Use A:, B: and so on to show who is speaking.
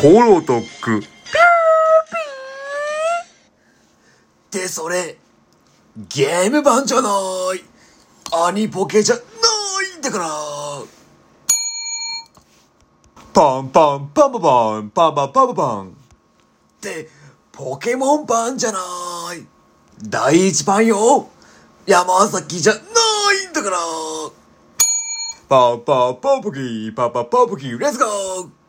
A: コロトック。
B: で、それ、ゲーム版じゃない。アニポケじゃないんだから。
A: パンパンパンパンパンパンパンパンパンパン。
B: で、ポケモン版じゃない。第一版よ。山崎じゃないんだから。
A: パンパンパンポキーパンパンパンポキーレッツゴー